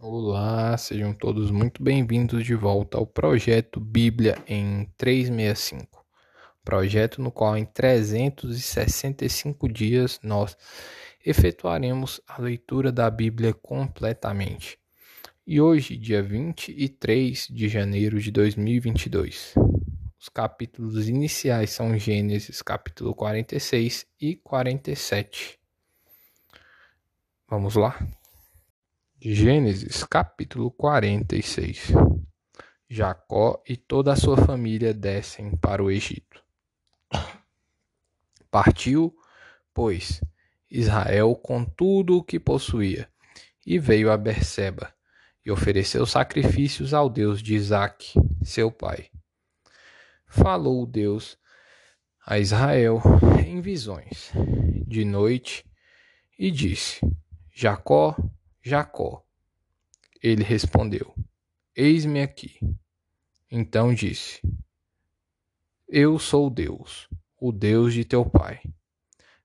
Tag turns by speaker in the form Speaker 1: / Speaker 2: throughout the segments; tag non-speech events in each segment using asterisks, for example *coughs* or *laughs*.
Speaker 1: Olá, sejam todos muito bem-vindos de volta ao projeto Bíblia em 365. Projeto no qual em 365 dias nós efetuaremos a leitura da Bíblia completamente. E hoje, dia 23 de janeiro de 2022. Os capítulos iniciais são Gênesis, capítulo 46 e 47. Vamos lá? Gênesis capítulo 46 Jacó e toda a sua família descem para o Egito. Partiu, pois, Israel com tudo o que possuía, e veio a Berseba, e ofereceu sacrifícios ao Deus de Isaque, seu pai. Falou Deus a Israel em visões, de noite, e disse: Jacó, Jacó. Ele respondeu: Eis-me aqui. Então disse: Eu sou Deus, o Deus de teu pai.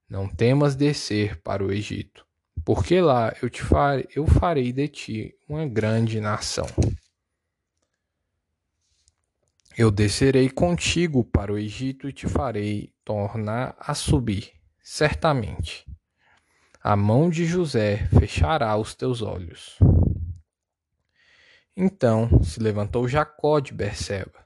Speaker 1: Não temas descer para o Egito, porque lá eu te farei, eu farei de ti uma grande nação. Eu descerei contigo para o Egito e te farei tornar a subir, certamente a mão de José fechará os teus olhos. Então se levantou Jacó de Berseba.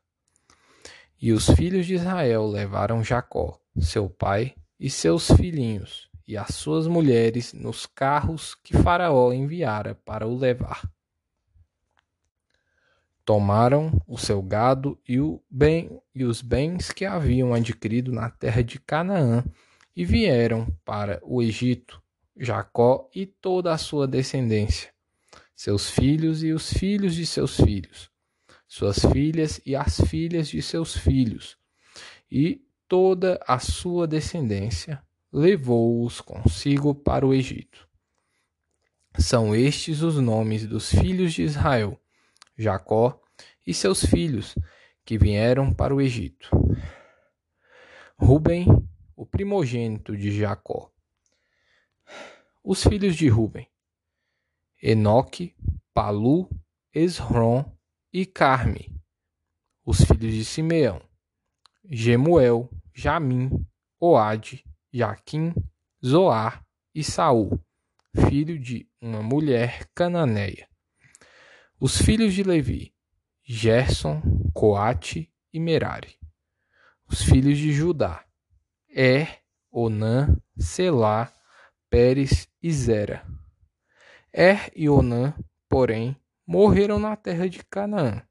Speaker 1: E os filhos de Israel levaram Jacó, seu pai, e seus filhinhos, e as suas mulheres nos carros que Faraó enviara para o levar. Tomaram o seu gado e, o bem, e os bens que haviam adquirido na terra de Canaã e vieram para o Egito Jacó e toda a sua descendência, seus filhos e os filhos de seus filhos, suas filhas e as filhas de seus filhos, e toda a sua descendência, levou-os consigo para o Egito. São estes os nomes dos filhos de Israel, Jacó e seus filhos, que vieram para o Egito. Ruben, o primogênito de Jacó, os filhos de Ruben: Enoque, Palu, Esrom e Carme. Os filhos de Simeão: Gemuel, Jamim, Oade, Jaquim, Zoar e Saul, filho de uma mulher cananeia. Os filhos de Levi: Gerson, Coate e Merari. Os filhos de Judá: Er, Onã, Selá, Pérez e Zera. Er e Onã, porém, morreram na terra de Canaã.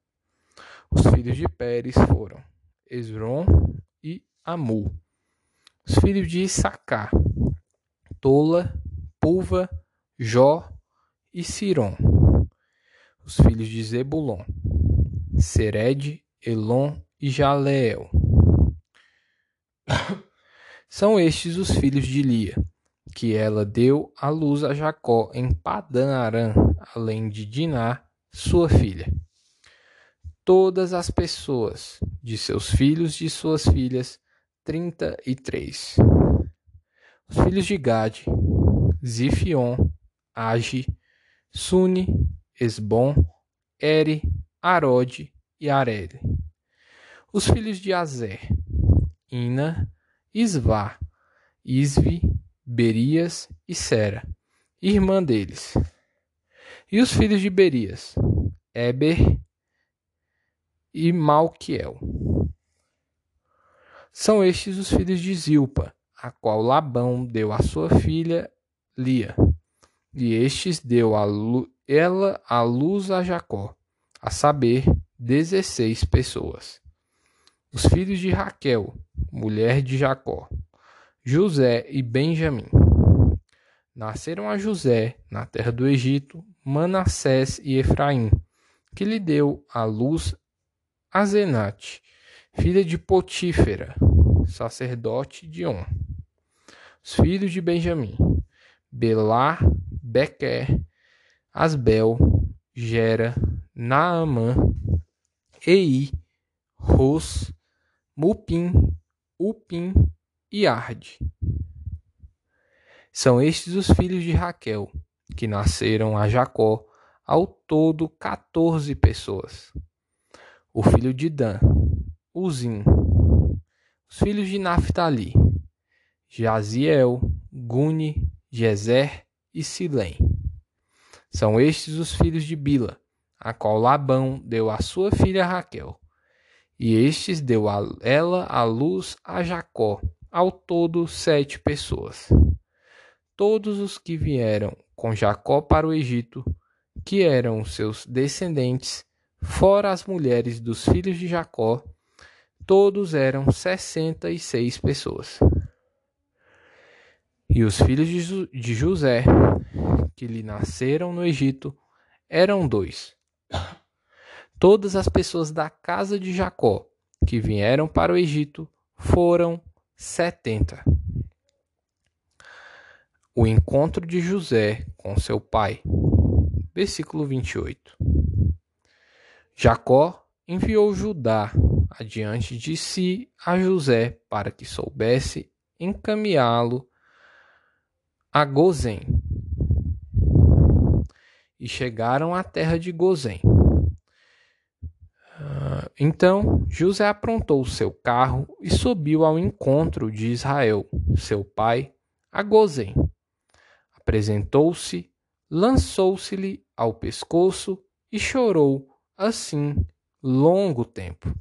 Speaker 1: Os filhos de Pérez foram Esrom e Amu. Os filhos de Issacar, Tola, Pulva, Jó e Siron. Os filhos de Zebulon, Sered, Elon e Jaleel. *coughs* São estes os filhos de Lia que ela deu à luz a Jacó em Padã Arã, além de Diná, sua filha. Todas as pessoas de seus filhos e de suas filhas, trinta e três. Os filhos de Gade, Zifion, Agi, Suni, Esbom, Eri, Arode e Areli. Os filhos de Azer, Ina, Isvá, Isvi, Berias e Sera, irmã deles. E os filhos de Berias, Eber e Malquiel. São estes os filhos de Zilpa, a qual Labão deu à sua filha Lia. E estes deu a ela a luz a Jacó, a saber, dezesseis pessoas. Os filhos de Raquel, mulher de Jacó, José e Benjamim. Nasceram a José, na terra do Egito, Manassés e Efraim, que lhe deu à luz Azenate, filha de Potífera, sacerdote de On. Os filhos de Benjamim, Belá, Bequer, Asbel, Gera, Naamã, Ei, Ros, Mupim, Upim e Arde. São estes os filhos de Raquel, que nasceram a Jacó, ao todo 14 pessoas. O filho de Dan, Uzim. Os filhos de Naphtali, Jaziel, Guni, Jezer e Silém. São estes os filhos de Bila, a qual Labão deu à sua filha Raquel. E estes deu a ela a luz a Jacó, ao todo sete pessoas. Todos os que vieram com Jacó para o Egito, que eram seus descendentes, fora as mulheres dos filhos de Jacó, todos eram sessenta e seis pessoas. E os filhos de José, que lhe nasceram no Egito, eram dois. Todas as pessoas da casa de Jacó que vieram para o Egito foram setenta. O encontro de José com seu pai. Versículo 28. Jacó enviou Judá adiante de si a José para que soubesse encaminhá-lo a Gozém. E chegaram à terra de Gozém. Então José aprontou seu carro e subiu ao encontro de Israel, seu pai, a Gozém. Apresentou-se, lançou-se-lhe ao pescoço e chorou assim longo tempo.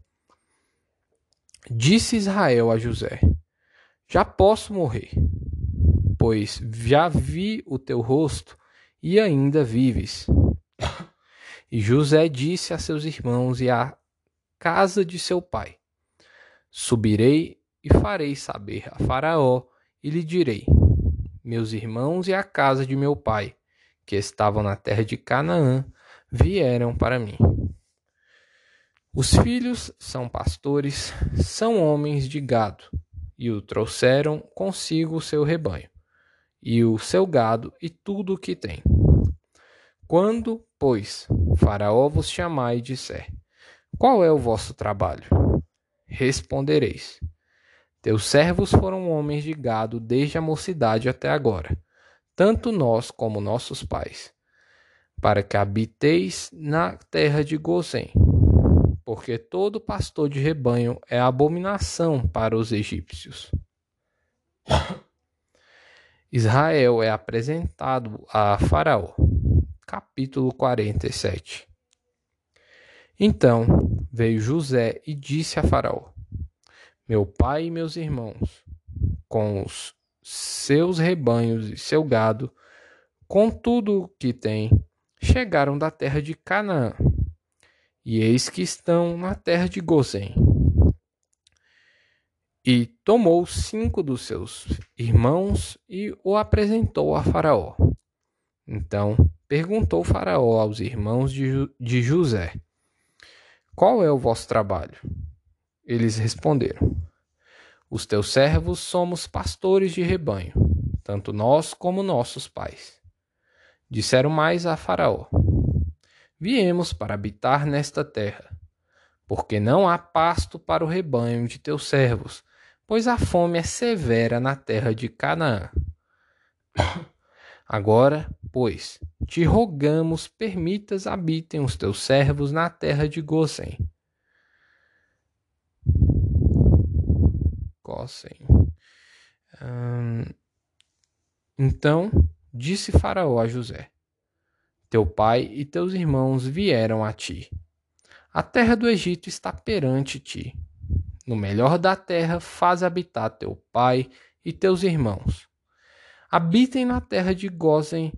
Speaker 1: Disse Israel a José: Já posso morrer pois já vi o teu rosto e ainda vives. *coughs* E José disse a seus irmãos e à casa de seu pai: Subirei e farei saber a Faraó e lhe direi: Meus irmãos e a casa de meu pai, que estavam na terra de Canaã, vieram para mim. Os filhos são pastores, são homens de gado, e o trouxeram consigo o seu rebanho e o seu gado e tudo o que tem. Quando, pois, Faraó vos chamar e disser: Qual é o vosso trabalho? Respondereis: Teus servos foram homens de gado desde a mocidade até agora, tanto nós como nossos pais, para que habiteis na terra de Gozém, porque todo pastor de rebanho é abominação para os egípcios. *coughs* Israel é apresentado a Faraó. Capítulo 47 Então veio José e disse a Faraó: Meu pai e meus irmãos, com os seus rebanhos e seu gado, com tudo o que têm, chegaram da terra de Canaã, e eis que estão na terra de Gozém. E tomou cinco dos seus irmãos e o apresentou a Faraó. Então perguntou Faraó aos irmãos de, de José: Qual é o vosso trabalho? Eles responderam: Os teus servos somos pastores de rebanho, tanto nós como nossos pais. Disseram mais a Faraó: Viemos para habitar nesta terra, porque não há pasto para o rebanho de teus servos pois a fome é severa na terra de Canaã. Agora, pois, te rogamos, permitas habitem os teus servos na terra de Gozém. Gozém. Hum, então disse Faraó a José: Teu pai e teus irmãos vieram a ti. A terra do Egito está perante ti no melhor da terra, faz habitar teu pai e teus irmãos. Habitem na terra de Gozem.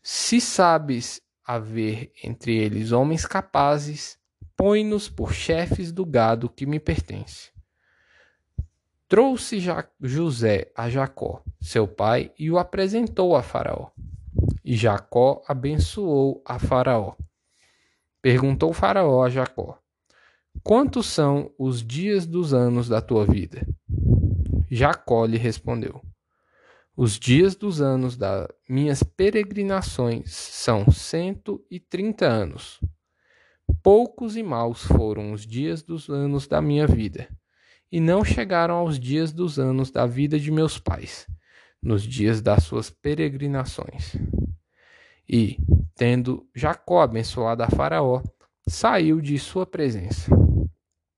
Speaker 1: Se sabes haver entre eles homens capazes, põe-nos por chefes do gado que me pertence. Trouxe José a Jacó, seu pai, e o apresentou a Faraó. E Jacó abençoou a Faraó. Perguntou Faraó a Jacó: Quantos são os dias dos anos da tua vida? Jacó lhe respondeu: Os dias dos anos das minhas peregrinações são cento e trinta anos. Poucos e maus foram os dias dos anos da minha vida, e não chegaram aos dias dos anos da vida de meus pais, nos dias das suas peregrinações. E, tendo Jacó abençoado a Faraó, saiu de sua presença.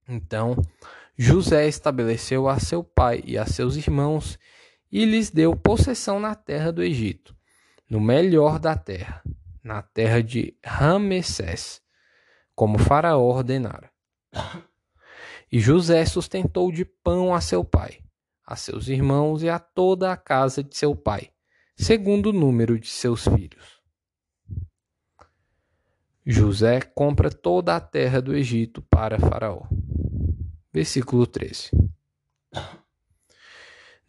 Speaker 1: Então José estabeleceu a seu pai e a seus irmãos e lhes deu possessão na terra do Egito, no melhor da terra, na terra de Ramessés, como Faraó ordenara. E José sustentou de pão a seu pai, a seus irmãos e a toda a casa de seu pai, segundo o número de seus filhos. José compra toda a terra do Egito para Faraó. Versículo 13.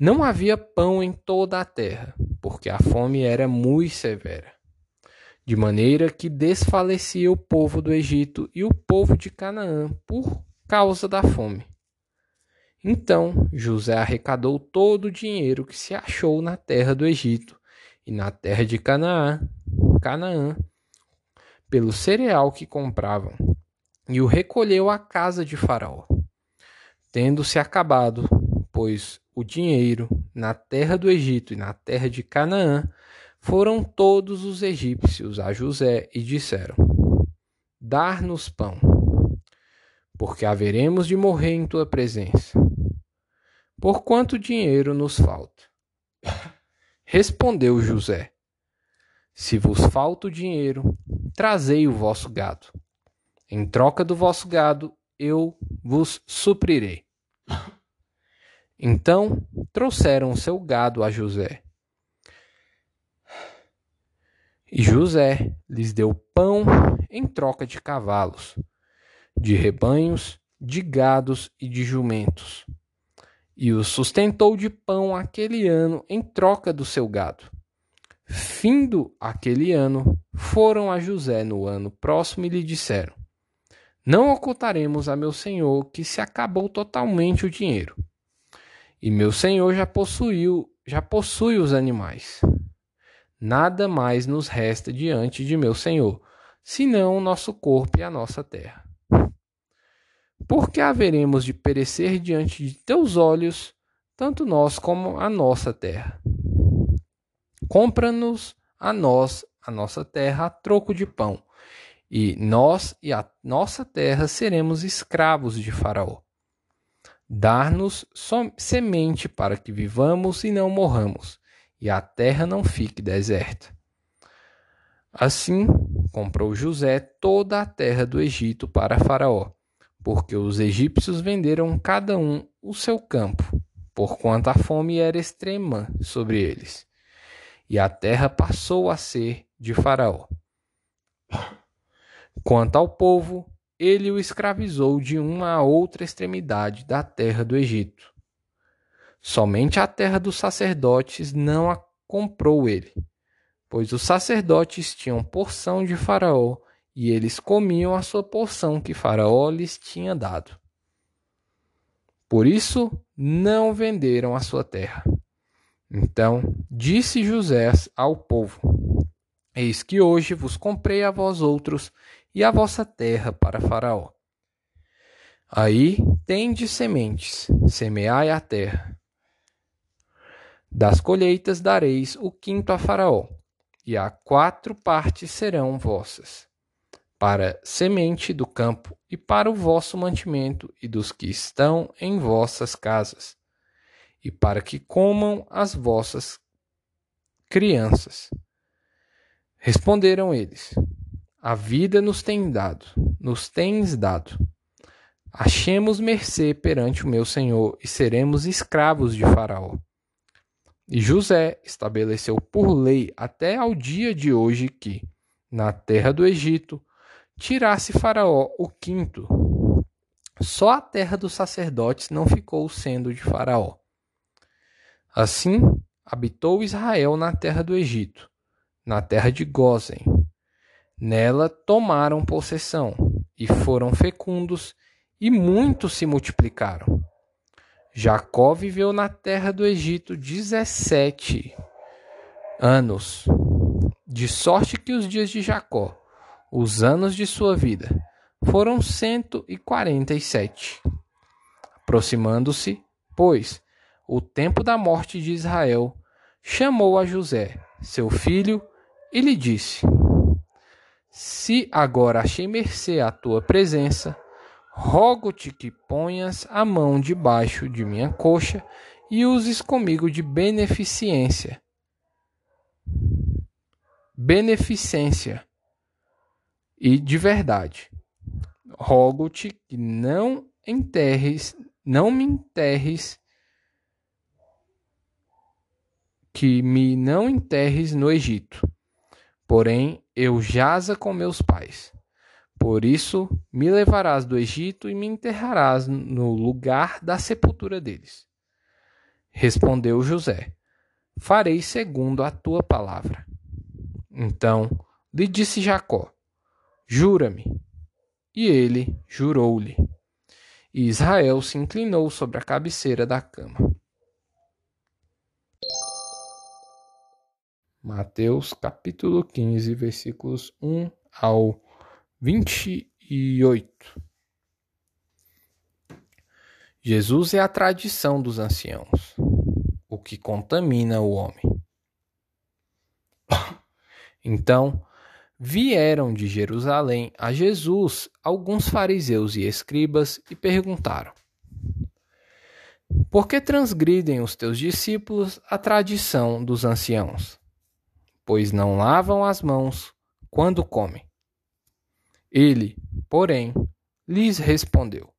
Speaker 1: Não havia pão em toda a terra, porque a fome era muito severa, de maneira que desfalecia o povo do Egito e o povo de Canaã por causa da fome. Então José arrecadou todo o dinheiro que se achou na terra do Egito e na terra de Canaã, Canaã, pelo cereal que compravam, e o recolheu à casa de Faraó tendo-se acabado, pois o dinheiro na terra do Egito e na terra de Canaã, foram todos os egípcios a José e disseram: Dar-nos pão, porque haveremos de morrer em tua presença. Por quanto dinheiro nos falta? *laughs* Respondeu José: Se vos falta o dinheiro, trazei o vosso gado. Em troca do vosso gado, eu vos suprirei. Então trouxeram seu gado a José. E José lhes deu pão em troca de cavalos, de rebanhos, de gados e de jumentos. E os sustentou de pão aquele ano em troca do seu gado. Findo aquele ano, foram a José no ano próximo e lhe disseram: não ocultaremos a meu senhor que se acabou totalmente o dinheiro. E meu senhor já possuiu, já possui os animais. Nada mais nos resta diante de meu senhor, senão o nosso corpo e a nossa terra. Porque haveremos de perecer diante de teus olhos, tanto nós como a nossa terra. Compra-nos a nós a nossa terra a troco de pão e nós e a nossa terra seremos escravos de Faraó. Dar-nos semente para que vivamos e não morramos, e a terra não fique deserta. Assim, comprou José toda a terra do Egito para Faraó, porque os egípcios venderam cada um o seu campo, porquanto a fome era extrema sobre eles. E a terra passou a ser de Faraó. Quanto ao povo, ele o escravizou de uma a outra extremidade da terra do Egito. Somente a terra dos sacerdotes não a comprou ele, pois os sacerdotes tinham porção de Faraó e eles comiam a sua porção que Faraó lhes tinha dado. Por isso não venderam a sua terra. Então disse José ao povo: Eis que hoje vos comprei a vós outros e a vossa terra para Faraó. Aí tendes sementes, semeai a terra. Das colheitas dareis o quinto a Faraó, e a quatro partes serão vossas, para semente do campo e para o vosso mantimento e dos que estão em vossas casas, e para que comam as vossas crianças. Responderam eles: a vida nos tem dado, nos tens dado. Achemos mercê perante o meu Senhor e seremos escravos de Faraó. E José estabeleceu por lei até ao dia de hoje que, na terra do Egito, tirasse Faraó o quinto. Só a terra dos sacerdotes não ficou sendo de Faraó. Assim, habitou Israel na terra do Egito, na terra de Gósen, Nela tomaram possessão e foram fecundos, e muitos se multiplicaram. Jacó viveu na terra do Egito dezessete anos, de sorte que os dias de Jacó, os anos de sua vida, foram cento e quarenta e sete. Aproximando-se, pois, o tempo da morte de Israel, chamou a José, seu filho, e lhe disse: Se agora achei mercê à tua presença, rogo-te que ponhas a mão debaixo de minha coxa e uses comigo de beneficência. Beneficência e de verdade. Rogo-te que não enterres, não me enterres, que me não enterres no Egito. Porém, eu jaza com meus pais. Por isso me levarás do Egito e me enterrarás no lugar da sepultura deles. Respondeu José: Farei segundo a tua palavra. Então lhe disse Jacó: Jura-me. E ele jurou-lhe. E Israel se inclinou sobre a cabeceira da cama. Mateus capítulo 15, versículos 1 ao 28. Jesus é a tradição dos anciãos, o que contamina o homem. *coughs* Então, vieram de Jerusalém a Jesus alguns fariseus e escribas e perguntaram: Por que transgridem os teus discípulos a tradição dos anciãos? Pois não lavam as mãos quando comem. Ele, porém, lhes respondeu: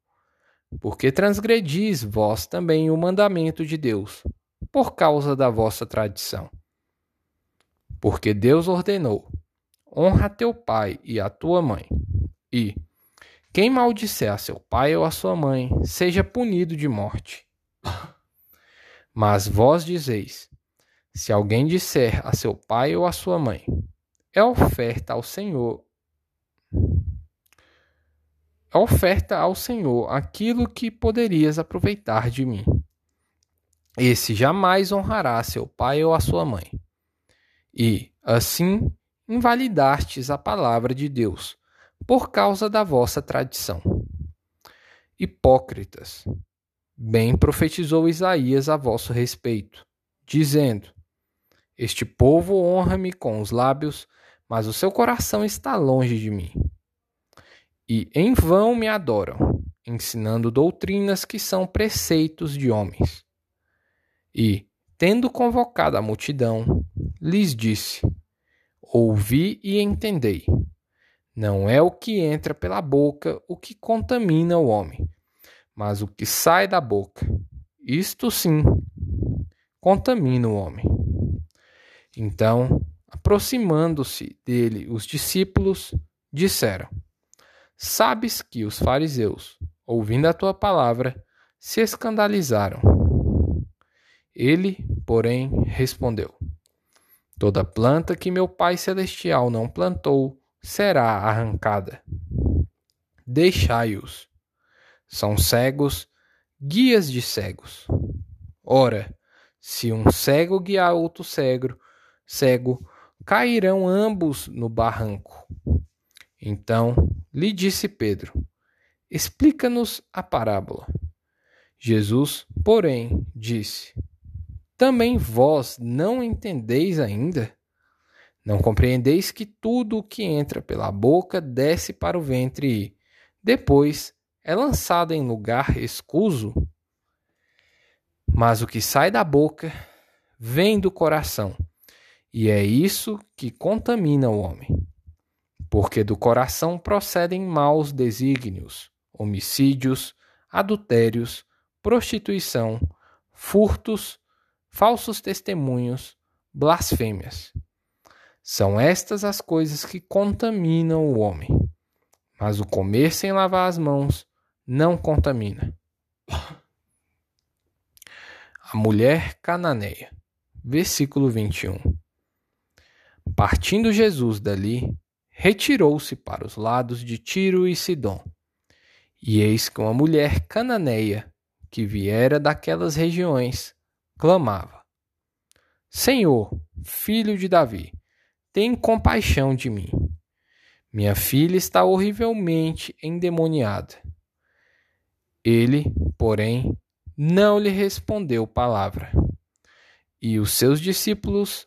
Speaker 1: Por que transgredis vós também o mandamento de Deus, por causa da vossa tradição? Porque Deus ordenou: honra teu pai e a tua mãe. E quem maldisser a seu pai ou a sua mãe, seja punido de morte. Mas vós dizeis: se alguém disser a seu pai ou a sua mãe, é oferta ao Senhor oferta ao Senhor aquilo que poderias aproveitar de mim. Esse jamais honrará seu pai ou a sua mãe. E, assim, invalidastes a palavra de Deus, por causa da vossa tradição. Hipócritas, bem profetizou Isaías a vosso respeito, dizendo: Este povo honra-me com os lábios, mas o seu coração está longe de mim e em vão me adoram, ensinando doutrinas que são preceitos de homens. E, tendo convocado a multidão, lhes disse: Ouvi e entendei. Não é o que entra pela boca o que contamina o homem, mas o que sai da boca. Isto sim contamina o homem. Então, aproximando-se dele os discípulos, disseram: Sabes que os fariseus, ouvindo a tua palavra, se escandalizaram. Ele, porém, respondeu: Toda planta que meu Pai Celestial não plantou será arrancada. Deixai-os. São cegos, guias de cegos. Ora, se um cego guiar outro cego, cego, cairão ambos no barranco. Então lhe disse Pedro: Explica-nos a parábola. Jesus, porém, disse: Também vós não entendeis ainda? Não compreendeis que tudo o que entra pela boca desce para o ventre e, depois, é lançado em lugar escuso? Mas o que sai da boca vem do coração, e é isso que contamina o homem porque do coração procedem maus desígnios, homicídios, adultérios, prostituição, furtos, falsos testemunhos, blasfêmias. São estas as coisas que contaminam o homem. Mas o comer sem lavar as mãos não contamina. A mulher cananeia. Versículo 21. Partindo Jesus dali, retirou-se para os lados de Tiro e Sidom. E eis que uma mulher cananeia, que viera daquelas regiões, clamava: Senhor, filho de Davi, tem compaixão de mim. Minha filha está horrivelmente endemoniada. Ele, porém, não lhe respondeu palavra. E os seus discípulos,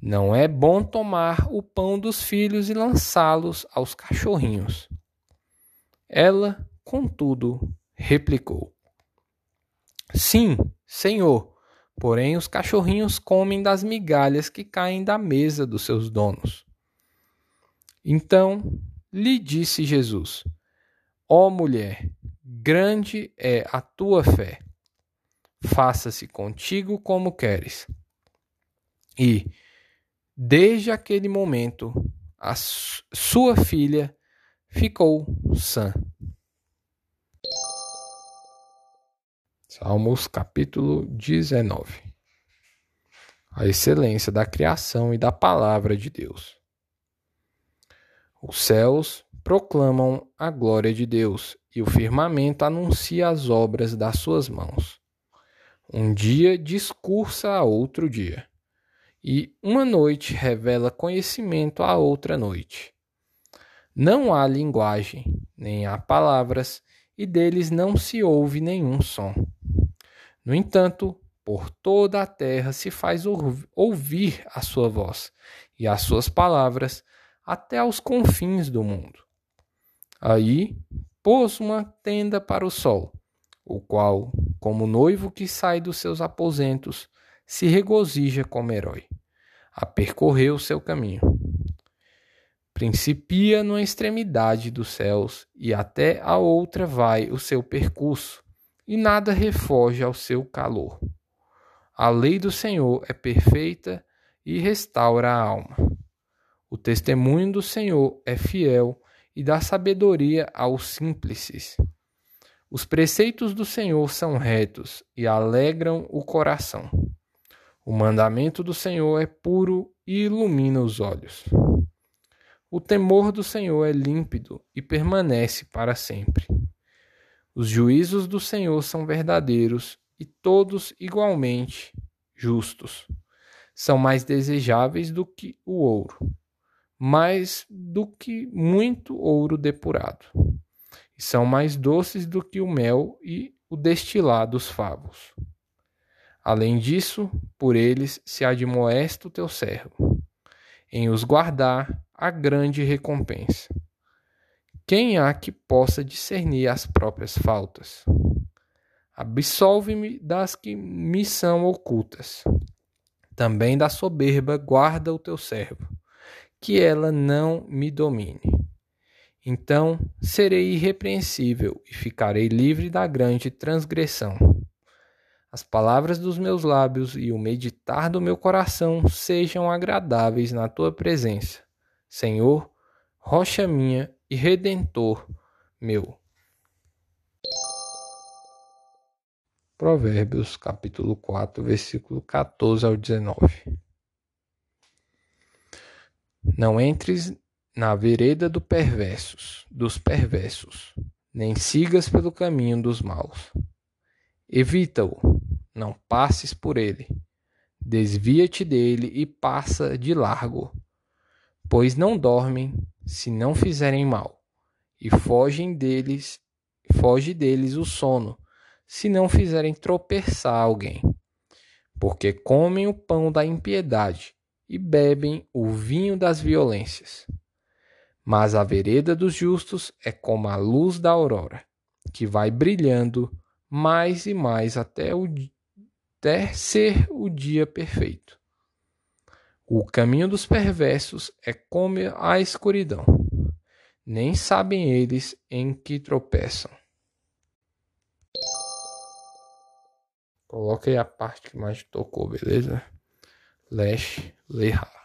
Speaker 1: Não é bom tomar o pão dos filhos e lançá-los aos cachorrinhos. Ela, contudo, replicou: Sim, senhor, porém os cachorrinhos comem das migalhas que caem da mesa dos seus donos. Então lhe disse Jesus: Ó oh, mulher, grande é a tua fé. Faça-se contigo como queres. E, desde aquele momento, a sua filha ficou sã. Salmos capítulo 19 A excelência da criação e da palavra de Deus. Os céus proclamam a glória de Deus e o firmamento anuncia as obras das suas mãos. Um dia discursa a outro dia, e uma noite revela conhecimento a outra noite. Não há linguagem, nem há palavras, e deles não se ouve nenhum som. No entanto, por toda a terra se faz ouvir a sua voz e as suas palavras até aos confins do mundo. Aí pôs uma tenda para o sol, o qual, como noivo que sai dos seus aposentos, se regozija como herói, a percorrer o seu caminho. Principia numa extremidade dos céus e até a outra vai o seu percurso e nada refoge ao seu calor. A lei do Senhor é perfeita e restaura a alma. O testemunho do Senhor é fiel e dá sabedoria aos simples. Os preceitos do Senhor são retos e alegram o coração. O mandamento do Senhor é puro e ilumina os olhos. O temor do Senhor é límpido e permanece para sempre. Os juízos do Senhor são verdadeiros e todos igualmente justos. São mais desejáveis do que o ouro, mais do que muito ouro depurado. E são mais doces do que o mel e o destilar dos favos. Além disso, por eles se admoesta o teu servo, em os guardar a grande recompensa. Quem há que possa discernir as próprias faltas? Absolve-me das que me são ocultas. Também da soberba guarda o teu servo, que ela não me domine. Então serei irrepreensível e ficarei livre da grande transgressão. As palavras dos meus lábios e o meditar do meu coração sejam agradáveis na tua presença, Senhor, rocha minha e redentor meu. Provérbios capítulo 4, versículo 14 ao 19. Não entres na vereda do perversos, dos perversos, nem sigas pelo caminho dos maus. Evita-o, não passes por ele. Desvia-te dele e passa de largo, pois não dormem se não fizerem mal, e fogem deles, foge deles o sono, se não fizerem tropeçar alguém. Porque comem o pão da impiedade e bebem o vinho das violências. Mas a vereda dos justos é como a luz da aurora, que vai brilhando mais e mais até, o, até ser o dia perfeito. O caminho dos perversos é como a escuridão. Nem sabem eles em que tropeçam. Coloque aí a parte que mais tocou, beleza? Lash Leha.